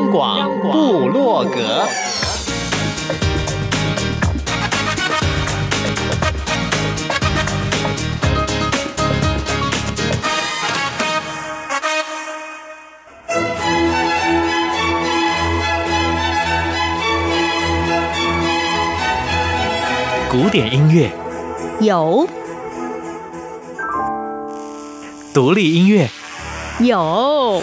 央广布洛格，古典音乐。有，独立音乐。有。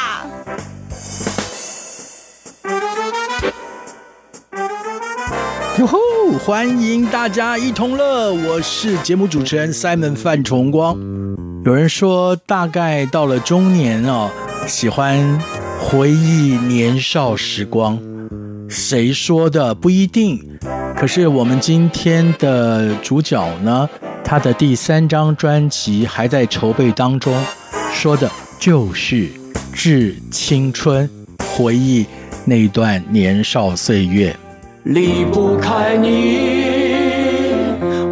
欢迎大家一同乐，我是节目主持人 Simon 范崇光。有人说，大概到了中年哦，喜欢回忆年少时光。谁说的？不一定。可是我们今天的主角呢，他的第三张专辑还在筹备当中，说的就是《致青春》，回忆那段年少岁月。离不开你，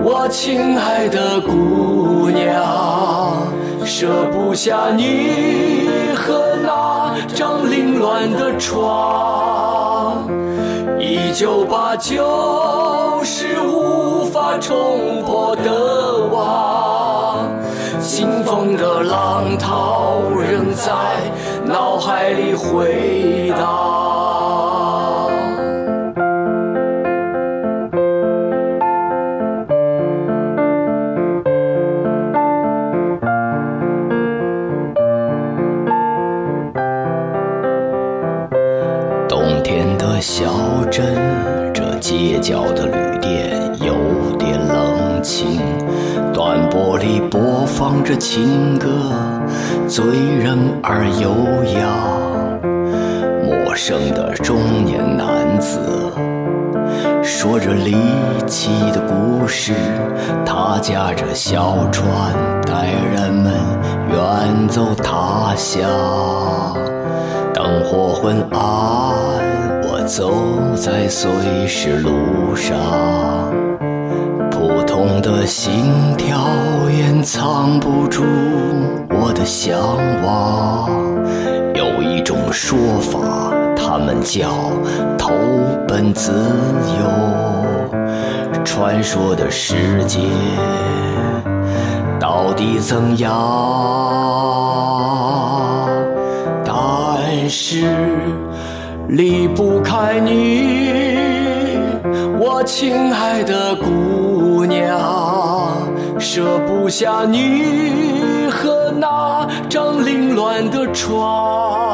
我亲爱的姑娘，舍不下你和那张凌乱的床。一九八九是无法冲破的网，清风的浪涛仍在脑海里回荡。真，这街角的旅店有点冷清，短波里播放着情歌，醉人而优雅。陌生的中年男子说着离奇的故事，他驾着小船带人们远走他乡。灯火昏暗。走在碎石路上，普通的心跳掩藏不住我的向往。有一种说法，他们叫投奔自由。传说的世界到底怎样？但是。离不开你，我亲爱的姑娘，舍不下你和那张凌乱的床。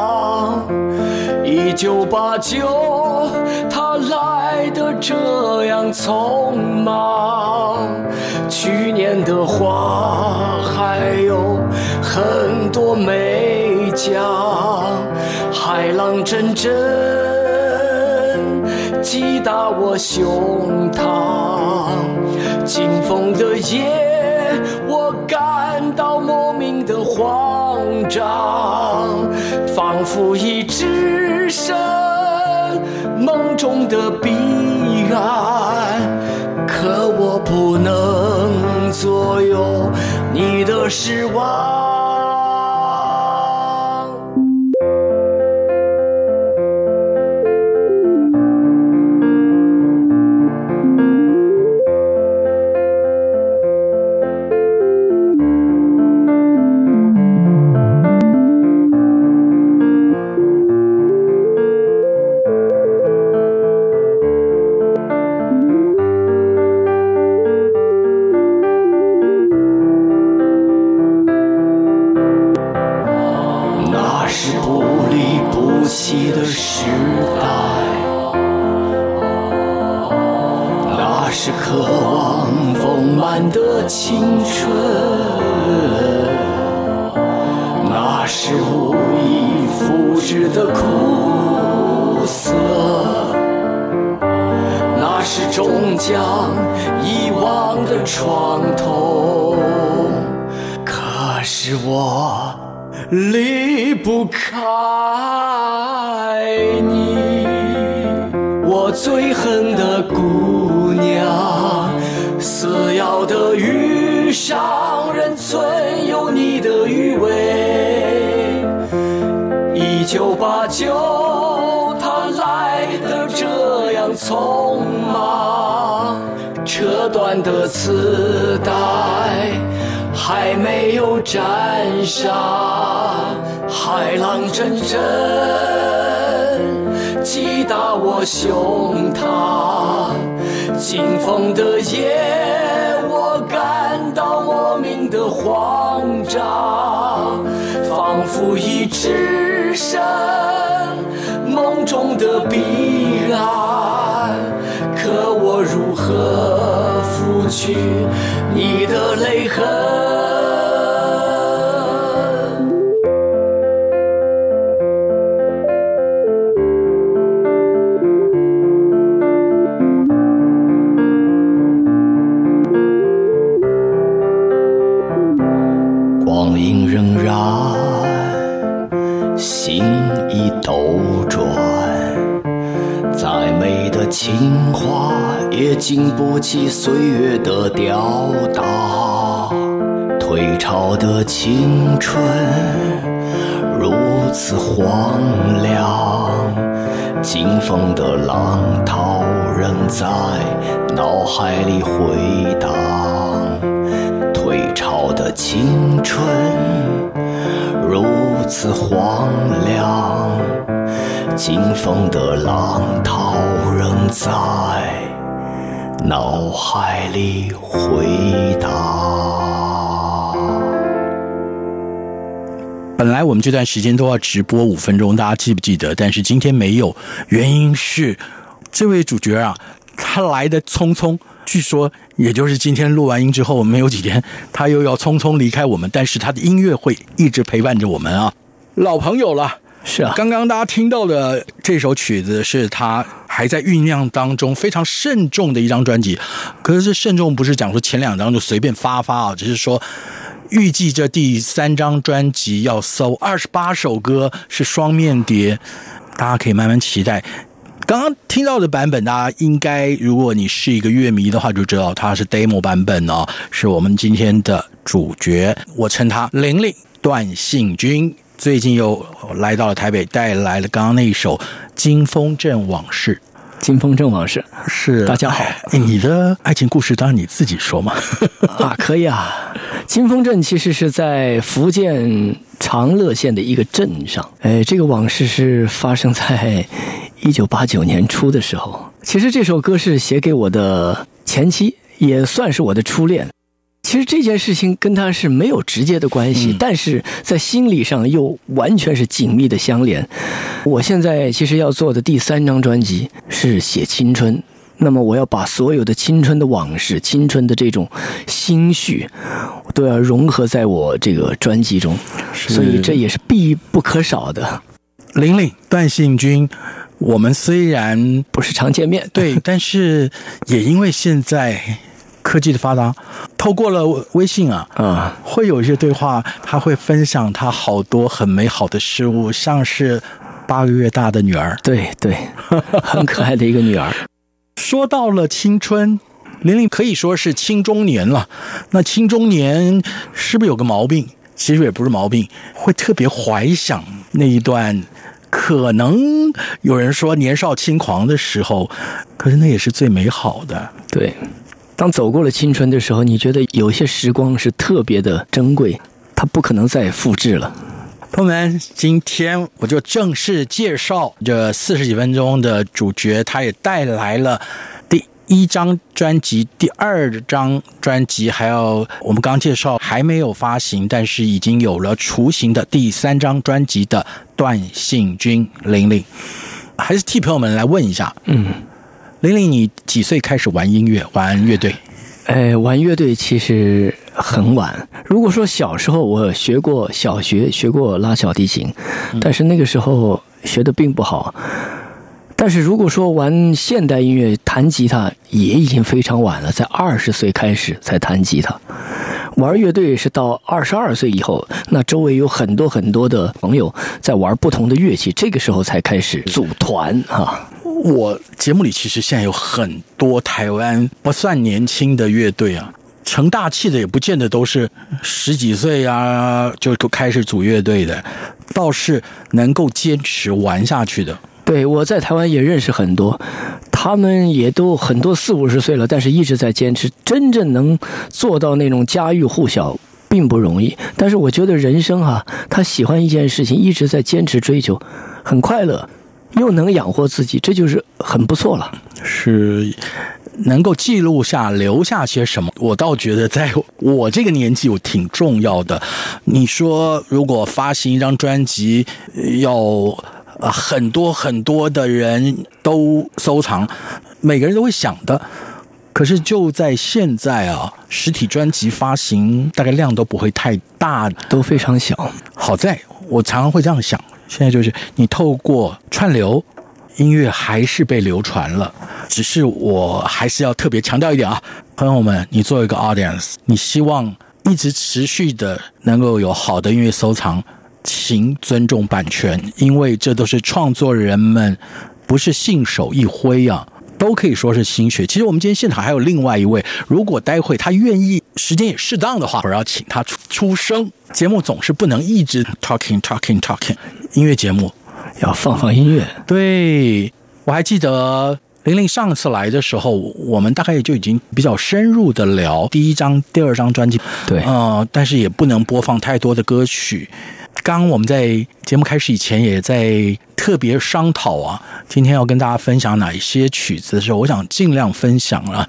一九八九，它来得这样匆忙。去年的花还有很多没讲。海浪阵阵击打我胸膛，惊风的夜，我感到莫名的慌张，仿佛已置身梦中的彼岸，可我不能左右你的失望。匆忙，扯断的磁带还没有粘上，海浪阵阵击打我胸膛，惊风的夜，我感到莫名的慌张，仿佛已置身梦中的彼岸，的我如何抚去你的泪痕？光阴荏苒，心已斗转，再美的情。也经不起岁月的吊打，退潮的青春如此荒凉，经风的浪涛仍在脑海里回荡。退潮的青春如此荒凉，经风的浪涛仍在。脑海里回答。本来我们这段时间都要直播五分钟，大家记不记得？但是今天没有，原因是这位主角啊，他来的匆匆，据说也就是今天录完音之后没有几天，他又要匆匆离开我们。但是他的音乐会一直陪伴着我们啊，老朋友了。是啊，刚刚大家听到的这首曲子是他还在酝酿当中非常慎重的一张专辑。可是慎重不是讲说前两张就随便发发啊，只是说预计这第三张专辑要搜二十八首歌，是双面碟，大家可以慢慢期待。刚刚听到的版本，大家应该如果你是一个乐迷的话，就知道它是 demo 版本哦，是我们今天的主角，我称他玲玲段幸君。最近又来到了台北，带来了刚刚那一首《金峰镇往事》。金峰镇往事是大家好，你的爱情故事当然你自己说嘛。啊，可以啊。金峰镇其实是在福建长乐县的一个镇上。哎，这个往事是发生在一九八九年初的时候。其实这首歌是写给我的前妻，也算是我的初恋。其实这件事情跟他是没有直接的关系，嗯，但是在心理上又完全是紧密的相连。我现在其实要做的第三张专辑是写青春，那么我要把所有的青春的往事、青春的这种心绪，都要融合在我这个专辑中，所以这也是必不可少的。玲玲，段信君，我们虽然不是常见面，对，但是也因为现在。科技的发达，透过了微信啊，啊，会有一些对话，他会分享他好多很美好的事物，像是八个月大的女儿，对对，很可爱的一个女儿。说到了青春，玲玲可以说是青中年了。那青中年是不是有个毛病？其实也不是毛病，会特别怀想那一段，可能有人说年少轻狂的时候，可是那也是最美好的。对。当走过了青春的时候，你觉得有些时光是特别的珍贵，它不可能再复制了。朋友们，今天我就正式介绍这四十几分钟的主角，他也带来了第一张专辑、第二张专辑，还有我们刚介绍还没有发行，但是已经有了雏形的第三张专辑的段信君玲玲，还是替朋友们来问一下，嗯。玲玲，你几岁开始玩音乐、玩乐队？哎，玩乐队其实很晚。如果说小时候我学过小学学过拉小提琴，但是那个时候学的并不好。但是如果说玩现代音乐弹吉他也已经非常晚了，在二十岁开始才弹吉他。玩乐队是到二十二岁以后，那周围有很多很多的朋友在玩不同的乐器，这个时候才开始组团啊。我节目里其实现在有很多台湾不算年轻的乐队啊，成大器的也不见得都是十几岁啊就开始组乐队的，倒是能够坚持玩下去的。对，我在台湾也认识很多，他们也都很多四五十岁了，但是一直在坚持。真正能做到那种家喻户晓，并不容易。但是我觉得人生哈、啊，他喜欢一件事情，一直在坚持追求，很快乐，又能养活自己，这就是很不错了。是能够记录下留下些什么，我倒觉得在我这个年纪，我挺重要的。你说，如果发行一张专辑要。啊，很多很多的人都收藏，每个人都会想的。可是就在现在啊，实体专辑发行大概量都不会太大，都非常小。好在我常常会这样想，现在就是你透过串流音乐还是被流传了，只是我还是要特别强调一点啊，朋友们，你作为一个 audience，你希望一直持续的能够有好的音乐收藏。请尊重版权，因为这都是创作人们，不是信手一挥啊，都可以说是心血。其实我们今天现场还有另外一位，如果待会他愿意，时间也适当的话，我要请他出出声。节目总是不能一直 talking talking talking，音乐节目要放放音乐。对，我还记得玲玲上次来的时候，我们大概也就已经比较深入的聊第一张、第二张专辑。对，呃，但是也不能播放太多的歌曲。刚刚我们在节目开始以前也在特别商讨啊，今天要跟大家分享哪一些曲子的时候，我想尽量分享了。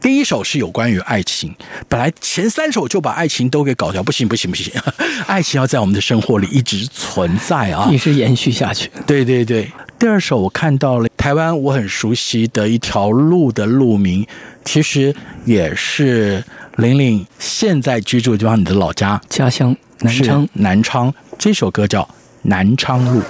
第一首是有关于爱情，本来前三首就把爱情都给搞掉，不行不行不行，爱情要在我们的生活里一直存在啊，一直延续下去。对对对，第二首我看到了台湾我很熟悉的一条路的路名，其实也是玲玲现在居住的地方，你的老家家乡。南昌，南昌，这首歌叫《南昌路》。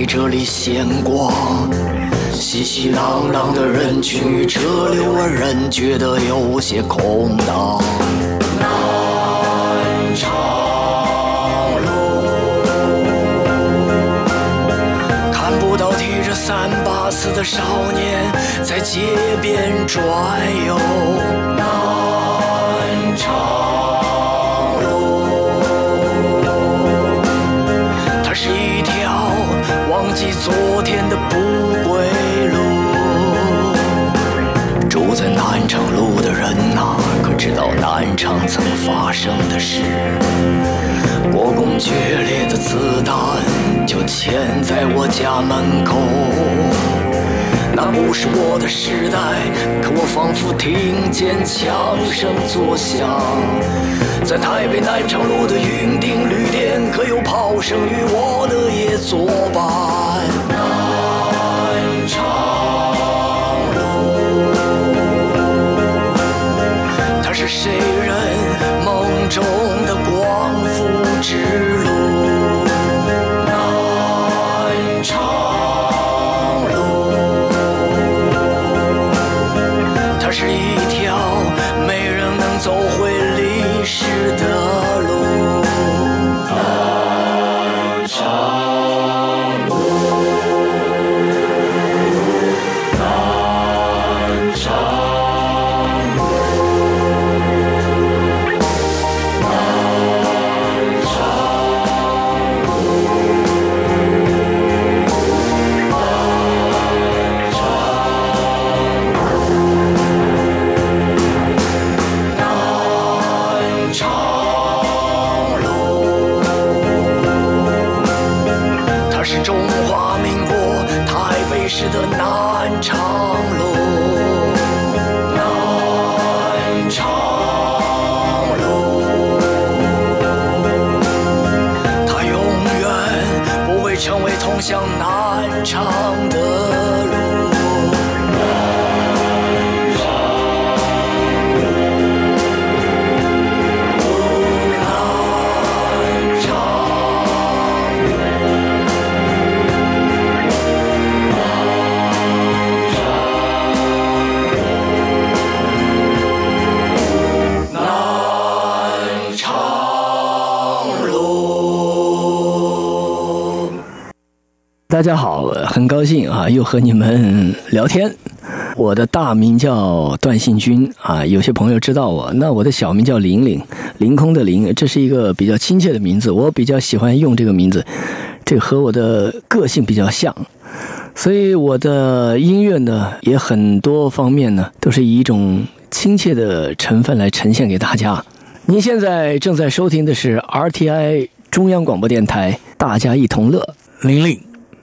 在这里闲逛，熙熙攘攘的人群与车流而人觉得有些空荡。南昌。死的少年在街边转悠，南昌忘记昨天的不归路。住在南昌路的人呐，可知道南昌曾发生的事？国共决裂的子弹就嵌在我家门口。那不是我的时代，可我仿佛听见枪声作响。在台北南昌路的云顶旅店，可有炮声与我的夜作伴？南昌路，它是谁人梦中大家好，很高兴啊，又和你们聊天。我的大名叫段信军啊，有些朋友知道我。那我的小名叫玲玲，凌空的凌，这是一个比较亲切的名字，我比较喜欢用这个名字，这和我的个性比较像。所以我的音乐呢，也很多方面呢，都是以一种亲切的成分来呈现给大家。您现在正在收听的是 RTI 中央广播电台，大家一同乐，玲玲。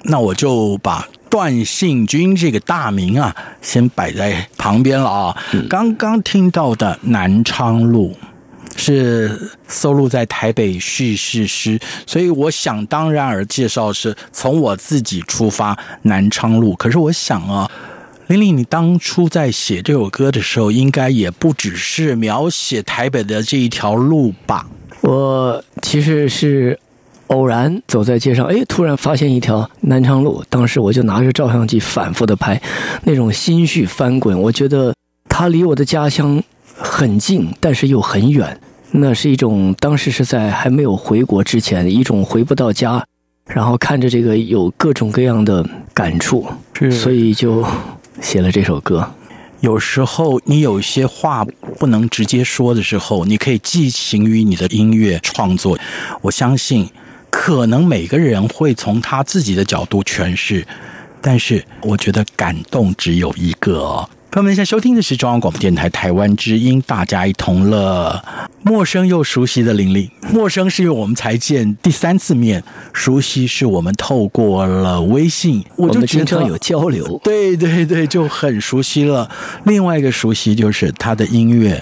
那我就把段信军这个大名啊，先摆在旁边了啊。嗯、刚刚听到的《南昌路》是收录在台北叙事诗，所以我想当然而介绍是从我自己出发，《南昌路》。可是我想啊，玲玲，你当初在写这首歌的时候，应该也不只是描写台北的这一条路吧？我其实是。偶然走在街上，哎，突然发现一条南昌路。当时我就拿着照相机反复的拍，那种心绪翻滚。我觉得它离我的家乡很近，但是又很远。那是一种当时是在还没有回国之前，一种回不到家，然后看着这个有各种各样的感触，所以就写了这首歌。有时候你有一些话不能直接说的时候，你可以寄情于你的音乐创作。我相信。可能每个人会从他自己的角度诠释，但是我觉得感动只有一个哦。朋友们，现在收听的是中央广播电台台湾之音，大家一同乐。陌生又熟悉的玲玲，陌生是因为我们才见第三次面，熟悉是我们透过了微信，我就觉得经常有交流。对对对，就很熟悉了。另外一个熟悉就是他的音乐。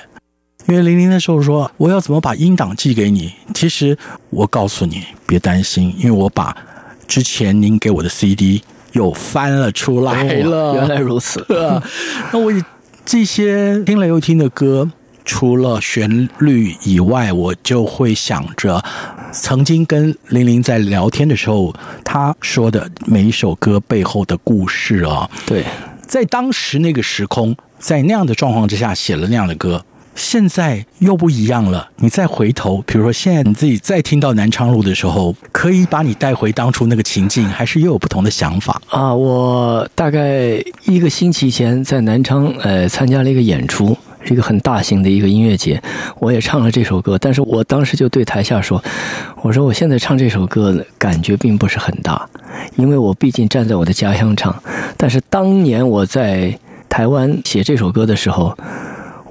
因为玲玲那时候说，我要怎么把音档寄给你？其实我告诉你，别担心，因为我把之前您给我的 CD 又翻了出来了。原来如此。那我这些听了又听的歌，除了旋律以外，我就会想着曾经跟玲玲在聊天的时候，她说的每一首歌背后的故事啊。对，在当时那个时空，在那样的状况之下写了那样的歌。现在又不一样了。你再回头，比如说现在你自己再听到南昌路的时候，可以把你带回当初那个情境，还是又有不同的想法啊？我大概一个星期前在南昌呃参加了一个演出，是一个很大型的一个音乐节，我也唱了这首歌。但是我当时就对台下说：“我说我现在唱这首歌感觉并不是很大，因为我毕竟站在我的家乡唱。但是当年我在台湾写这首歌的时候。”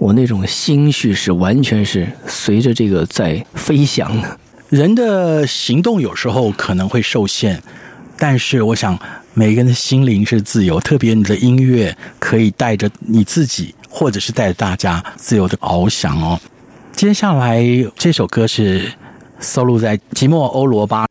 我那种心绪是完全是随着这个在飞翔的。人的行动有时候可能会受限，但是我想每个人的心灵是自由，特别你的音乐可以带着你自己，或者是带着大家自由的翱翔哦。接下来这首歌是收录在《寂寞欧罗巴》。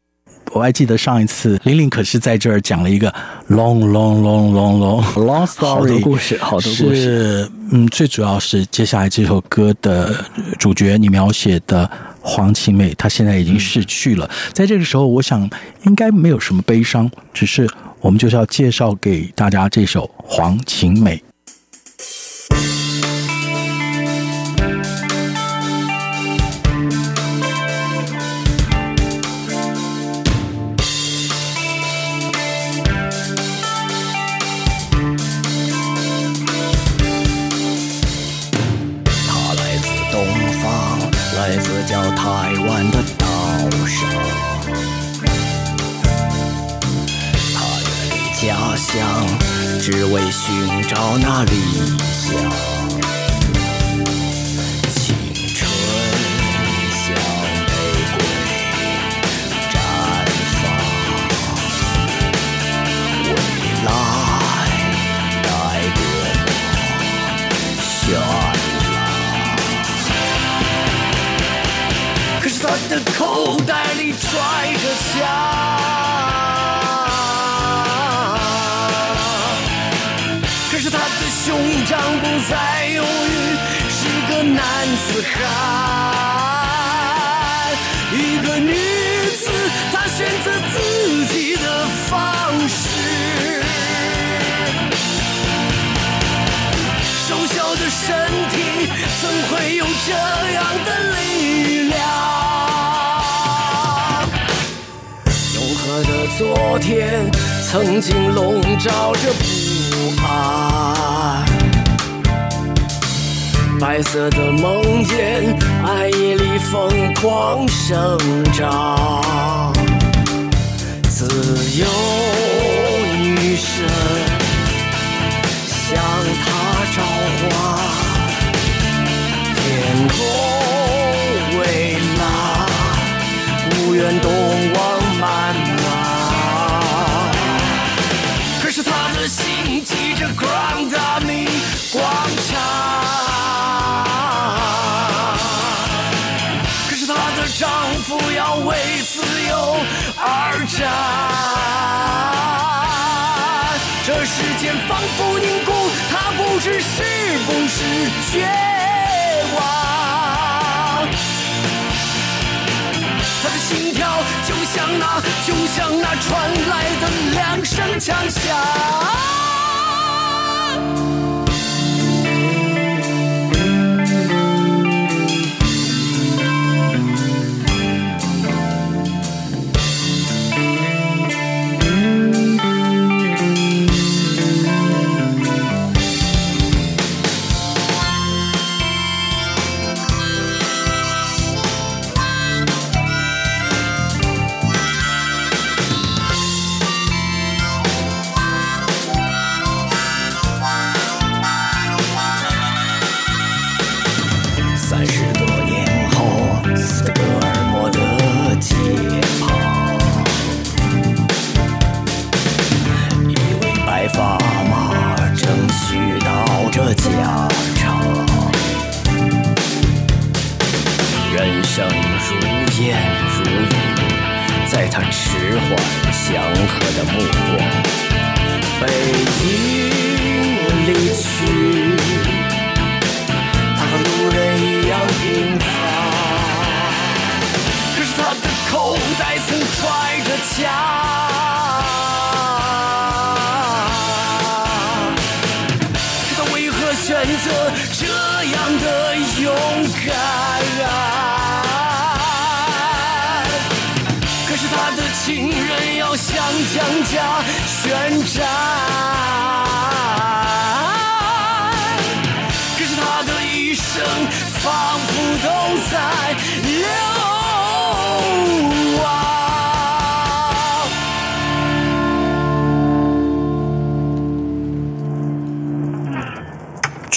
我还记得上一次玲玲可是在这儿讲了一个 long long long long long long story，好多故事，好多故事。嗯，最主要是接下来这首歌的主角，你描写的黄晴美，她现在已经逝去了。在这个时候，我想应该没有什么悲伤，只是我们就是要介绍给大家这首黄晴美。只为寻找那理想，青春像玫瑰绽放，未来带多么绚烂。可是他的口袋里揣着枪。胸膛不再犹豫，是个男子汉。一个女子，她选择自己的方式。瘦小的身体，怎会有这样的力量？永恒的昨天。曾经笼罩着不安。白色的梦魇，暗夜里疯狂生长。自由啊，这时间仿佛凝固，他不知是不是绝望。他的心跳就像那，就像那传来的两声枪响。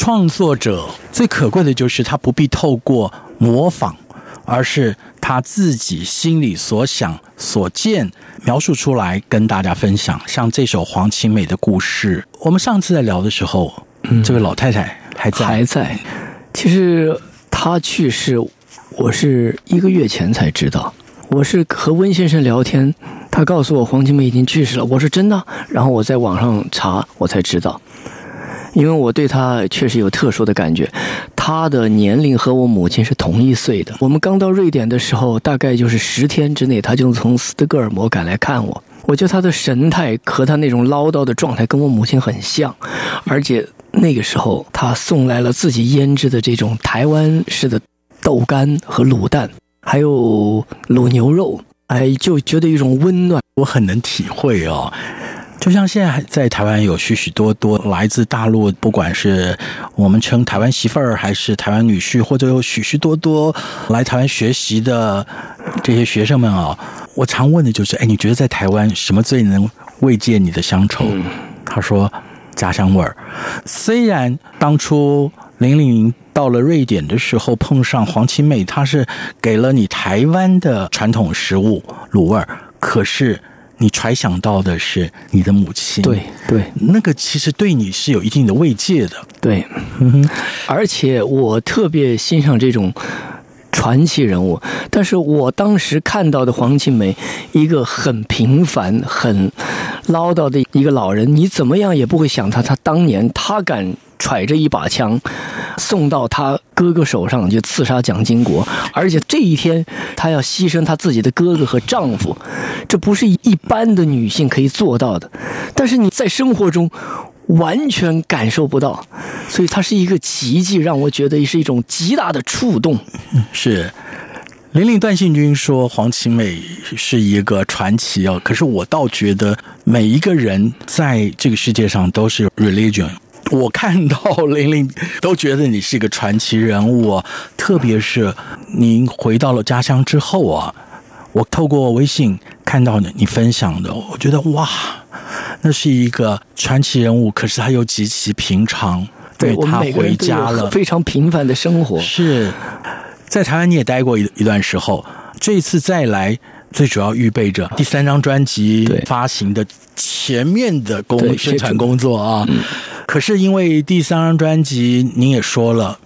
创作者最可贵的就是他不必透过模仿，而是他自己心里所想所见描述出来跟大家分享。像这首黄晴美的故事，我们上次在聊的时候，嗯，这位老太太还在还在。其实她去世，我是一个月前才知道。我是和温先生聊天，他告诉我黄晴美已经去世了。我说真的，然后我在网上查，我才知道。因为我对他确实有特殊的感觉，他的年龄和我母亲是同一岁的。我们刚到瑞典的时候，大概就是十天之内，他就从斯德哥尔摩赶来看我。我觉得他的神态和他那种唠叨的状态跟我母亲很像，而且那个时候他送来了自己腌制的这种台湾式的豆干和卤蛋，还有卤牛肉，哎，就觉得一种温暖，我很能体会哦。就像现在在台湾有许许多多来自大陆，不管是我们称台湾媳妇儿，还是台湾女婿，或者有许许多多来台湾学习的这些学生们啊，我常问的就是：哎，你觉得在台湾什么最能慰藉你的乡愁？他说家乡味儿。虽然当初林林到了瑞典的时候碰上黄晴美，她是给了你台湾的传统食物卤味儿，可是。你揣想到的是你的母亲，对对，那个其实对你是有一定的慰藉的，对，嗯，而且我特别欣赏这种传奇人物，但是我当时看到的黄庆梅，一个很平凡、很唠叨的一个老人，你怎么样也不会想他，他当年他敢。揣着一把枪，送到他哥哥手上就刺杀蒋经国，而且这一天他要牺牲他自己的哥哥和丈夫，这不是一般的女性可以做到的。但是你在生活中完全感受不到，所以它是一个奇迹，让我觉得是一种极大的触动。是。林林段信君说黄绮美是一个传奇哦，可是我倒觉得每一个人在这个世界上都是 religion。我看到玲玲都觉得你是一个传奇人物啊，特别是您回到了家乡之后啊，我透过微信看到你你分享的，我觉得哇，那是一个传奇人物，可是他又极其平常。对，他回家了，非常平凡的生活。是在台湾你也待过一一段时候，这一次再来，最主要预备着第三张专辑发行的前面的工宣传工作啊。可是因为第三张专辑，您也说了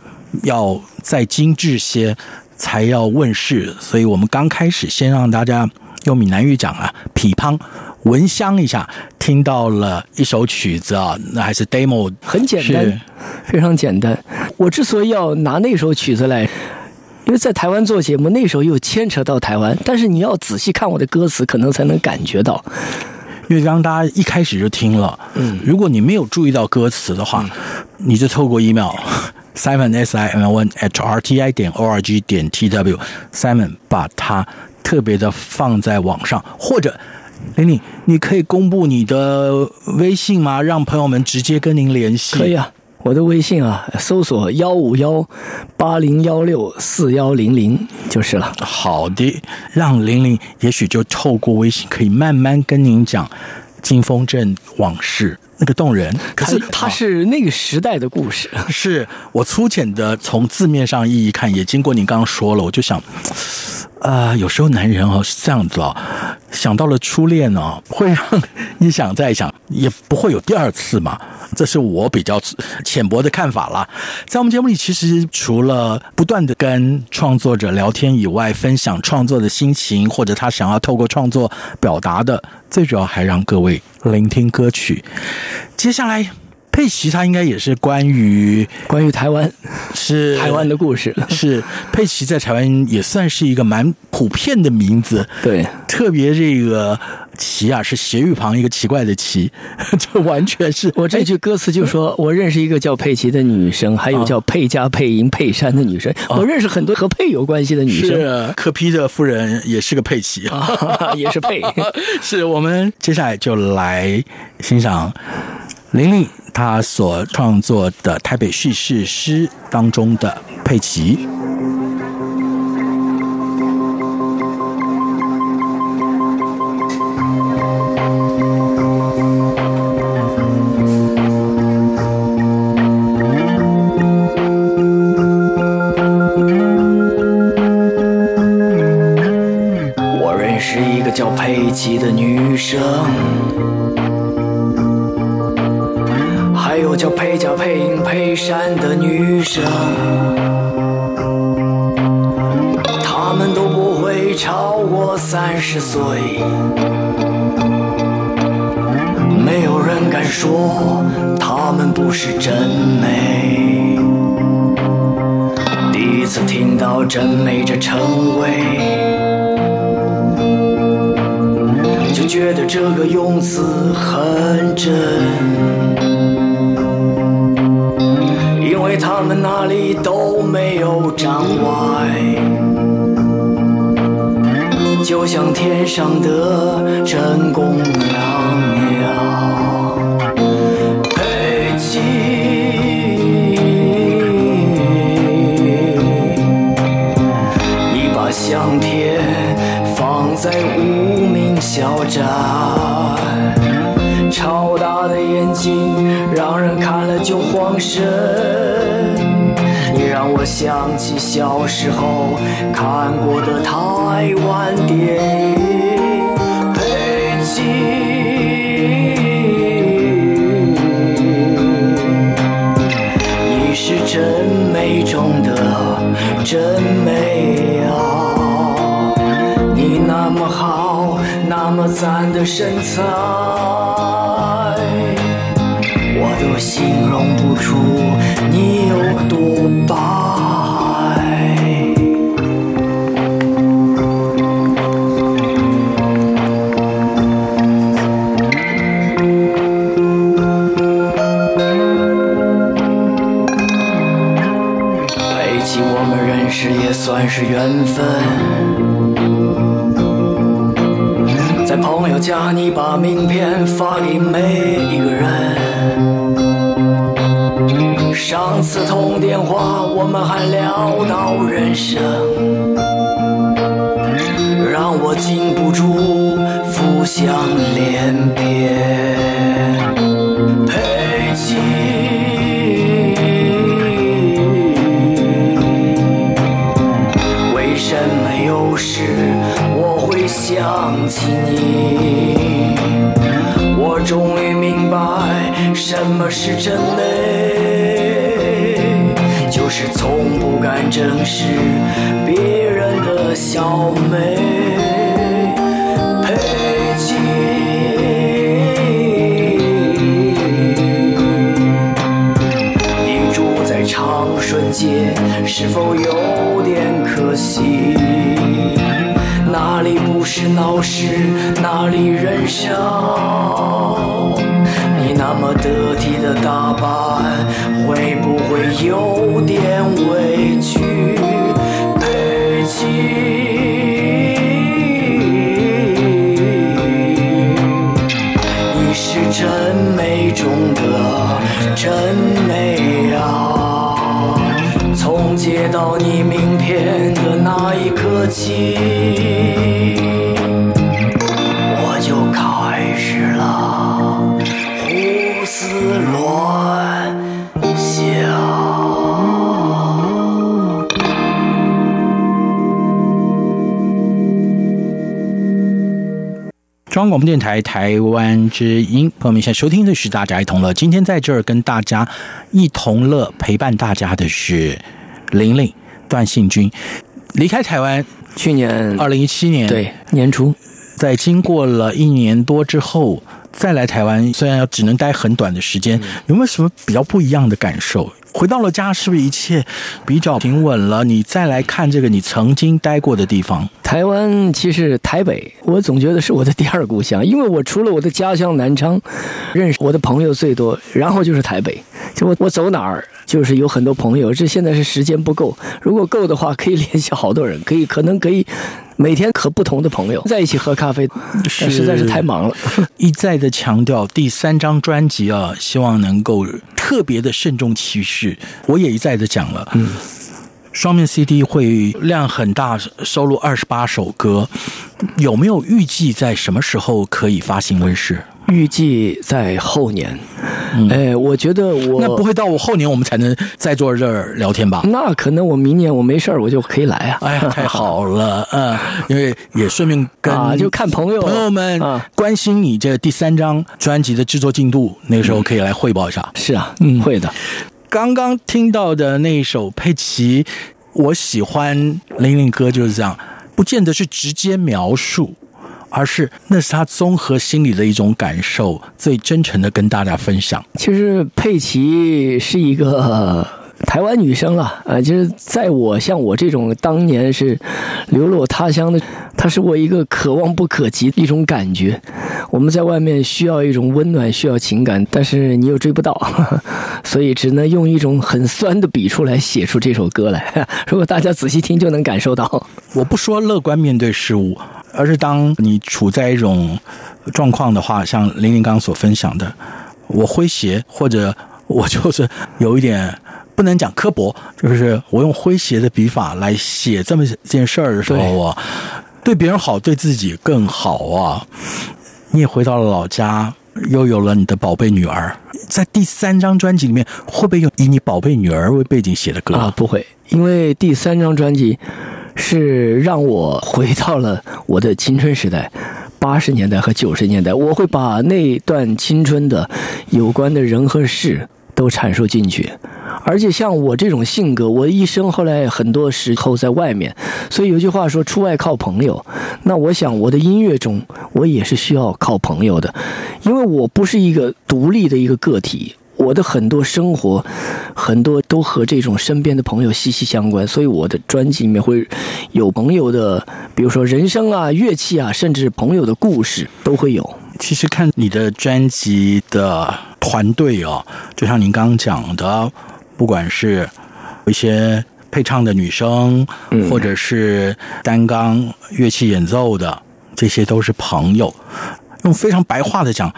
要再精致些才要问世，所以我们刚开始先让大家用闽南语讲啊，匹乓闻香一下，听到了一首曲子啊，那还是 demo，很简单，非常简单。我之所以要拿那首曲子来，因为在台湾做节目，那时候又牵扯到台湾，但是你要仔细看我的歌词，可能才能感觉到。因为刚刚大家一开始就听了，嗯，如果你没有注意到歌词的话，嗯、你就透过 email simon s i m o n h r t i 点 o r g 点 t w simon 把它特别的放在网上，或者玲玲，你可以公布你的微信吗？让朋友们直接跟您联系。可以啊。我的微信啊，搜索幺五幺八零幺六四幺零零就是了。好的，让玲玲也许就透过微信可以慢慢跟您讲金峰镇往事，那个动人。可是它是那个时代的故事。是我粗浅的从字面上意义看，也经过您刚刚说了，我就想。啊、呃，有时候男人哦是这样子哦，想到了初恋哦，会让你想再想，也不会有第二次嘛。这是我比较浅薄的看法啦。在我们节目里，其实除了不断的跟创作者聊天以外，分享创作的心情，或者他想要透过创作表达的，最主要还让各位聆听歌曲。接下来。佩奇，他应该也是关于关于台湾，是台湾的故事。是佩奇在台湾也算是一个蛮普遍的名字。对，特别这个“奇”啊，是斜玉旁一个奇怪的“奇”，这完全是。我这句歌词就说，我认识一个叫佩奇的女生，还有叫佩佳、佩莹、佩珊的女生。我认识很多和佩有关系的女生。是柯 P 的夫人也是个佩奇，啊 也是佩。是我们接下来就来欣赏玲玲。他所创作的《台北叙事诗》当中的佩奇。每次听到“真美”这称谓，就觉得这个用词很真。因为他们哪里都没有长歪，就像天上的真宫娘娘。相片放在无名小站，超大的眼睛让人看了就慌神。你让我想起小时候看过的台湾电影，北京，你是真美中的真美赞的身材，我都形容不出你有多白。毕竟我们认识也。算是缘分，加你把名片发给每一个人。上次通电话，我们还聊到人生，让我禁不住浮想联翩。想起你？我终于明白什么是真美，就是从不敢正视别人的小美。佩奇，你住在长顺街，是否有点可惜？哪里不是闹市，哪里人少？你那么得体的打扮，会不会有点委屈？北京，中央广播电台台湾之音，朋友们现在收听的是大家一同乐。今天在这儿跟大家一同乐，陪伴大家的是玲玲段信君。离开台湾，去年二零一七年对年初，在经过了一年多之后，再来台湾，虽然要只能待很短的时间，有没有什么比较不一样的感受？回到了家，是不是一切比较平稳了？你再来看这个你曾经待过的地方，台湾其实台北，我总觉得是我的第二故乡，因为我除了我的家乡南昌，认识我的朋友最多，然后就是台北。就我我走哪儿，就是有很多朋友。这现在是时间不够，如果够的话，可以联系好多人，可以可能可以每天和不同的朋友 在一起喝咖啡，是实在是太忙了。一再的强调第三张专辑啊，希望能够特别的慎重其事。我也一再的讲了，嗯，双面 CD 会量很大，收录二十八首歌，有没有预计在什么时候可以发行问世？预计在后年。嗯、哎，我觉得我那不会到我后年我们才能再坐这儿聊天吧？那可能我明年我没事儿我就可以来啊！哎呀，太好了，嗯，因为也顺便跟、啊、就看朋友朋友们关心你这第三张专辑的制作进度，那个时候可以来汇报一下。嗯、是啊，嗯，会的。刚刚听到的那一首佩奇，我喜欢玲玲歌就是这样，不见得是直接描述。而是那是他综合心里的一种感受，最真诚的跟大家分享。其实佩奇是一个台湾女生了，啊，就是在我像我这种当年是流落他乡的，她是我一个可望不可及的一种感觉。我们在外面需要一种温暖，需要情感，但是你又追不到，所以只能用一种很酸的笔触来写出这首歌来。如果大家仔细听，就能感受到。我不说乐观面对事物。而是当你处在一种状况的话，像玲玲刚刚所分享的，我诙谐或者我就是有一点不能讲刻薄，就是我用诙谐的笔法来写这么件事儿的时候啊，对别人好，对自己更好啊。你也回到了老家，又有了你的宝贝女儿，在第三张专辑里面，会不会用以你宝贝女儿为背景写的歌啊？不会，因为第三张专辑。是让我回到了我的青春时代，八十年代和九十年代，我会把那段青春的有关的人和事都阐述进去。而且像我这种性格，我一生后来很多时候在外面，所以有句话说“出外靠朋友”。那我想我的音乐中，我也是需要靠朋友的，因为我不是一个独立的一个个体。我的很多生活，很多都和这种身边的朋友息息相关，所以我的专辑里面会有朋友的，比如说人生啊、乐器啊，甚至朋友的故事都会有。其实看你的专辑的团队哦，就像您刚刚讲的，不管是一些配唱的女生，或者是担纲乐器演奏的。这些都是朋友。用非常白话的讲，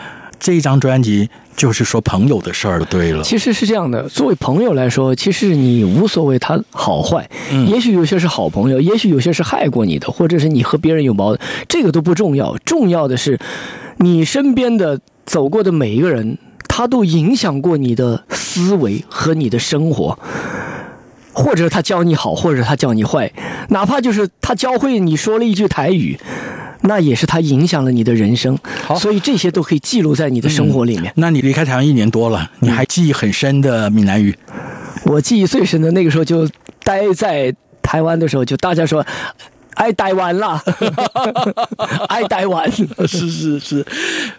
这一张专辑就是说朋友的事儿，对了。其实是这样的，作为朋友来说，其实你无所谓他好坏。嗯，也许有些是好朋友，也许有些是害过你的，或者是你和别人有矛盾，这个都不重要。重要的是，你身边的走过的每一个人，他都影响过你的思维和你的生活，或者他教你好，或者他教你坏，哪怕就是他教会你说了一句台语。那也是它影响了你的人生，好，所以这些都可以记录在你的生活里面。嗯，那你离开台湾一年多了，你还记忆很深的闽南语？我记忆最深的那个时候，就待在台湾的时候，就大家说。爱台湾啦，爱台湾，是是是，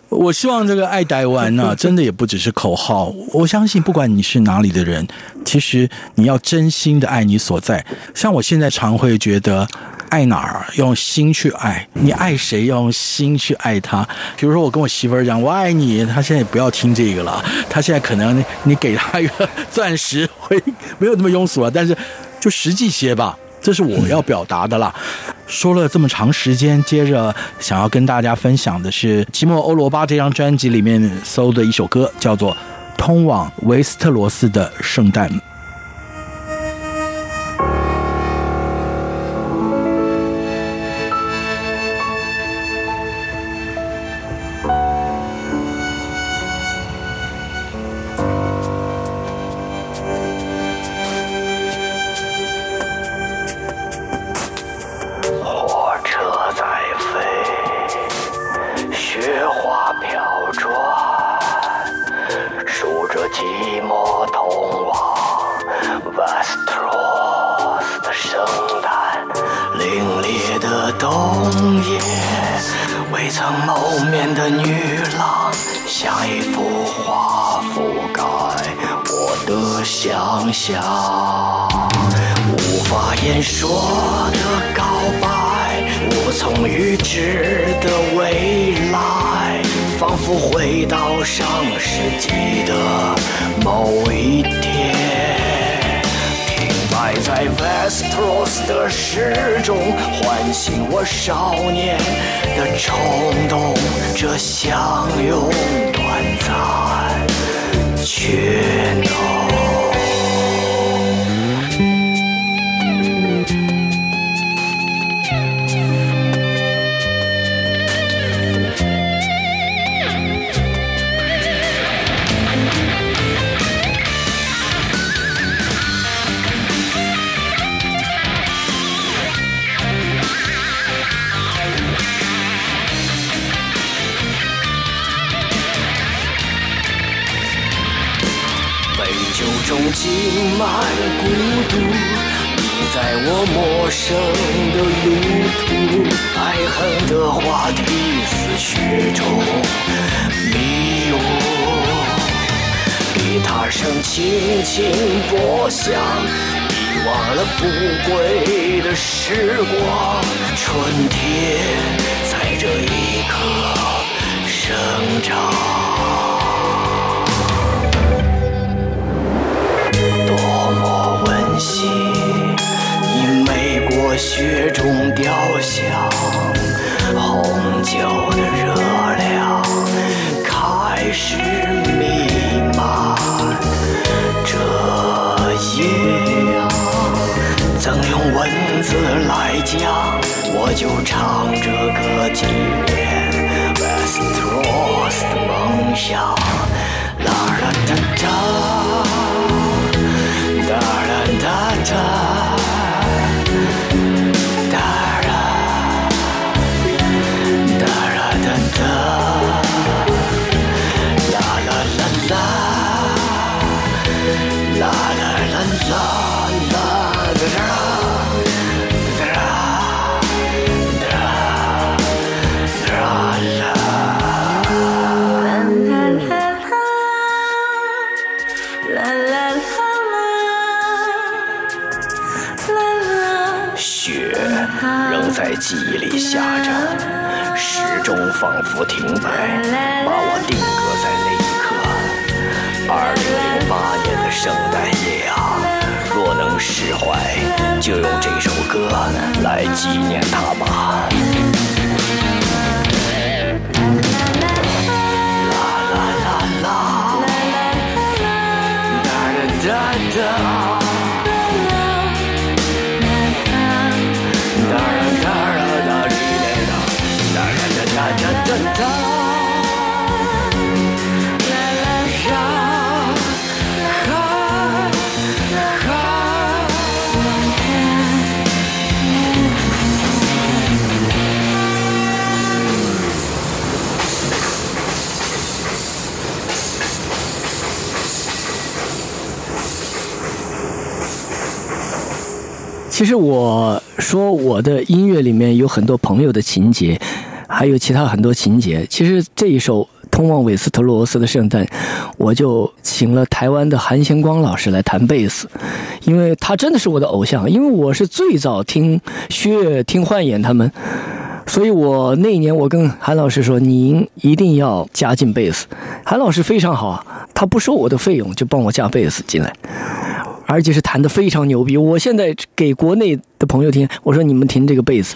我希望这个爱台湾呢，真的也不只是口号。我相信，不管你是哪里的人，其实你要真心的爱你所在。像我现在常会觉得，爱哪儿用心去爱，你爱谁要用心去爱他。比如说，我跟我媳妇儿讲我爱你，她现在也不要听这个了。她现在可能你给她一个 钻石会没有那么庸俗了，但是就实际些吧。这是我要表达的啦。说了这么长时间，接着想要跟大家分享的是吉姆欧罗巴这张专辑里面搜的一首歌，叫做《通往维斯特罗斯的圣诞》。冬夜，未曾谋面的女郎，像一幅画覆盖我的想象，无法言说的告白，无从预知的未来，仿佛回到上世纪的某一天。埋在 Vestros 的诗中，唤醒我少年的冲动。这相拥短暂，却能。浸满孤独，你在我陌生的路途，爱恨的话题似雪中迷雾。吉他声轻轻拨响，遗忘了不归的时光。春天在这一刻生长。雪中雕像，红酒的热量开始弥漫这夜啊，怎用文字来讲？我就唱这个纪念 Westeros 的梦想。啦啦哒哒，她雪仍在记忆里下着，时钟仿佛停摆，把我定格在那一刻。二零零八年的圣诞夜啊，若能释怀，就用这首歌来纪念他吧。啦啦啦啦，啦哒哒哒。其实我说我的音乐里面有很多朋友的情节，还有其他很多情节。其实这一首《通往韦斯特罗斯的圣诞》，我就请了台湾的韩贤光老师来弹贝斯，因为他真的是我的偶像。因为我是最早听薛、听幻演他们，所以我那一年我跟韩老师说：“您一定要加进贝斯。”韩老师非常好啊，他不收我的费用就帮我加贝斯进来。而且是弹得非常牛逼。我现在给国内的朋友听，我说你们听这个贝斯，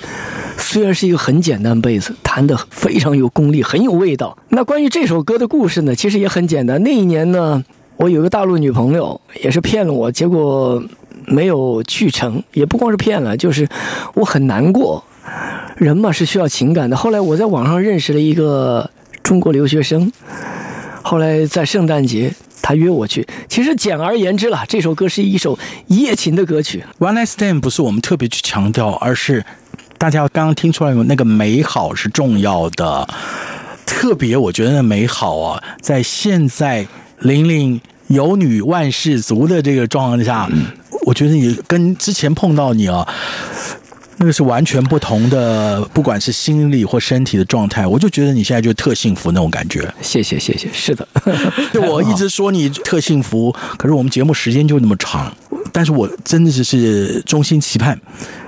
虽然是一个很简单贝斯，弹得非常有功力，很有味道。那关于这首歌的故事呢，其实也很简单。那一年呢，我有个大陆女朋友，也是骗了我，结果没有去成。也不光是骗了，就是我很难过。人嘛是需要情感的。后来我在网上认识了一个中国留学生，后来在圣诞节。他约我去。其实简而言之了，这首歌是一首一夜情的歌曲。One Night Stand 不是我们特别去强调，而是大家刚刚听出来有那个美好是重要的。特别我觉得那美好啊，在现在玲玲有女万事足的这个状况下，我觉得你跟之前碰到你啊。那个是完全不同的，不管是心理或身体的状态，我就觉得你现在就特幸福那种感觉。谢谢谢谢，是的，我一直说你特幸福，可是我们节目时间就那么长，但是我真的是是衷心期盼，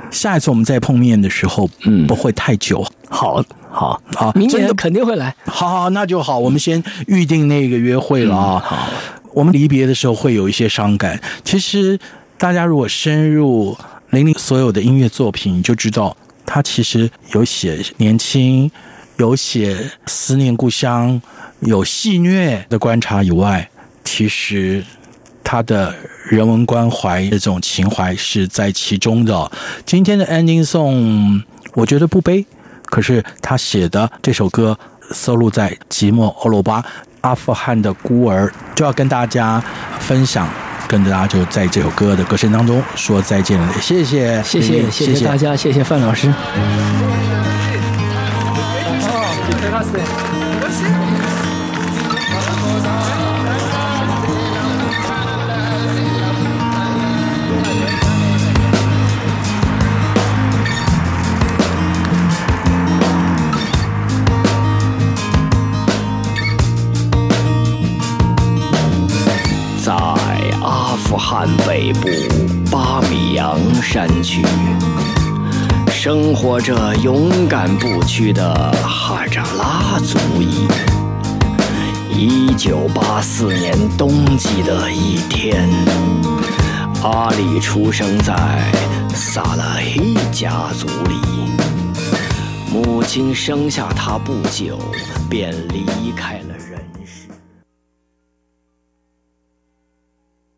下一次我们再碰面的时候，嗯，不会太久。好，好，好，明年肯定会来。好好，那就好，我们先预定那个约会了啊。好，我们离别的时候会有一些伤感。其实大家如果深入。玲玲所有的音乐作品，你就知道她其实有写年轻，有写思念故乡，有戏谑的观察以外，其实她的人文关怀的这种情怀是在其中的。今天的 Ending Song，我觉得不悲，可是他写的这首歌收录在《寂寞欧罗巴》，阿富汗的孤儿，就要跟大家分享。跟大家就在这首歌的歌声当中说再见了，谢谢，谢谢，谢谢大家，谢谢范老师。北部巴米扬山区，生活着勇敢不屈的哈扎拉族裔。一九八四年冬季的一天，阿里出生在萨拉希家族里。母亲生下他不久便离开了。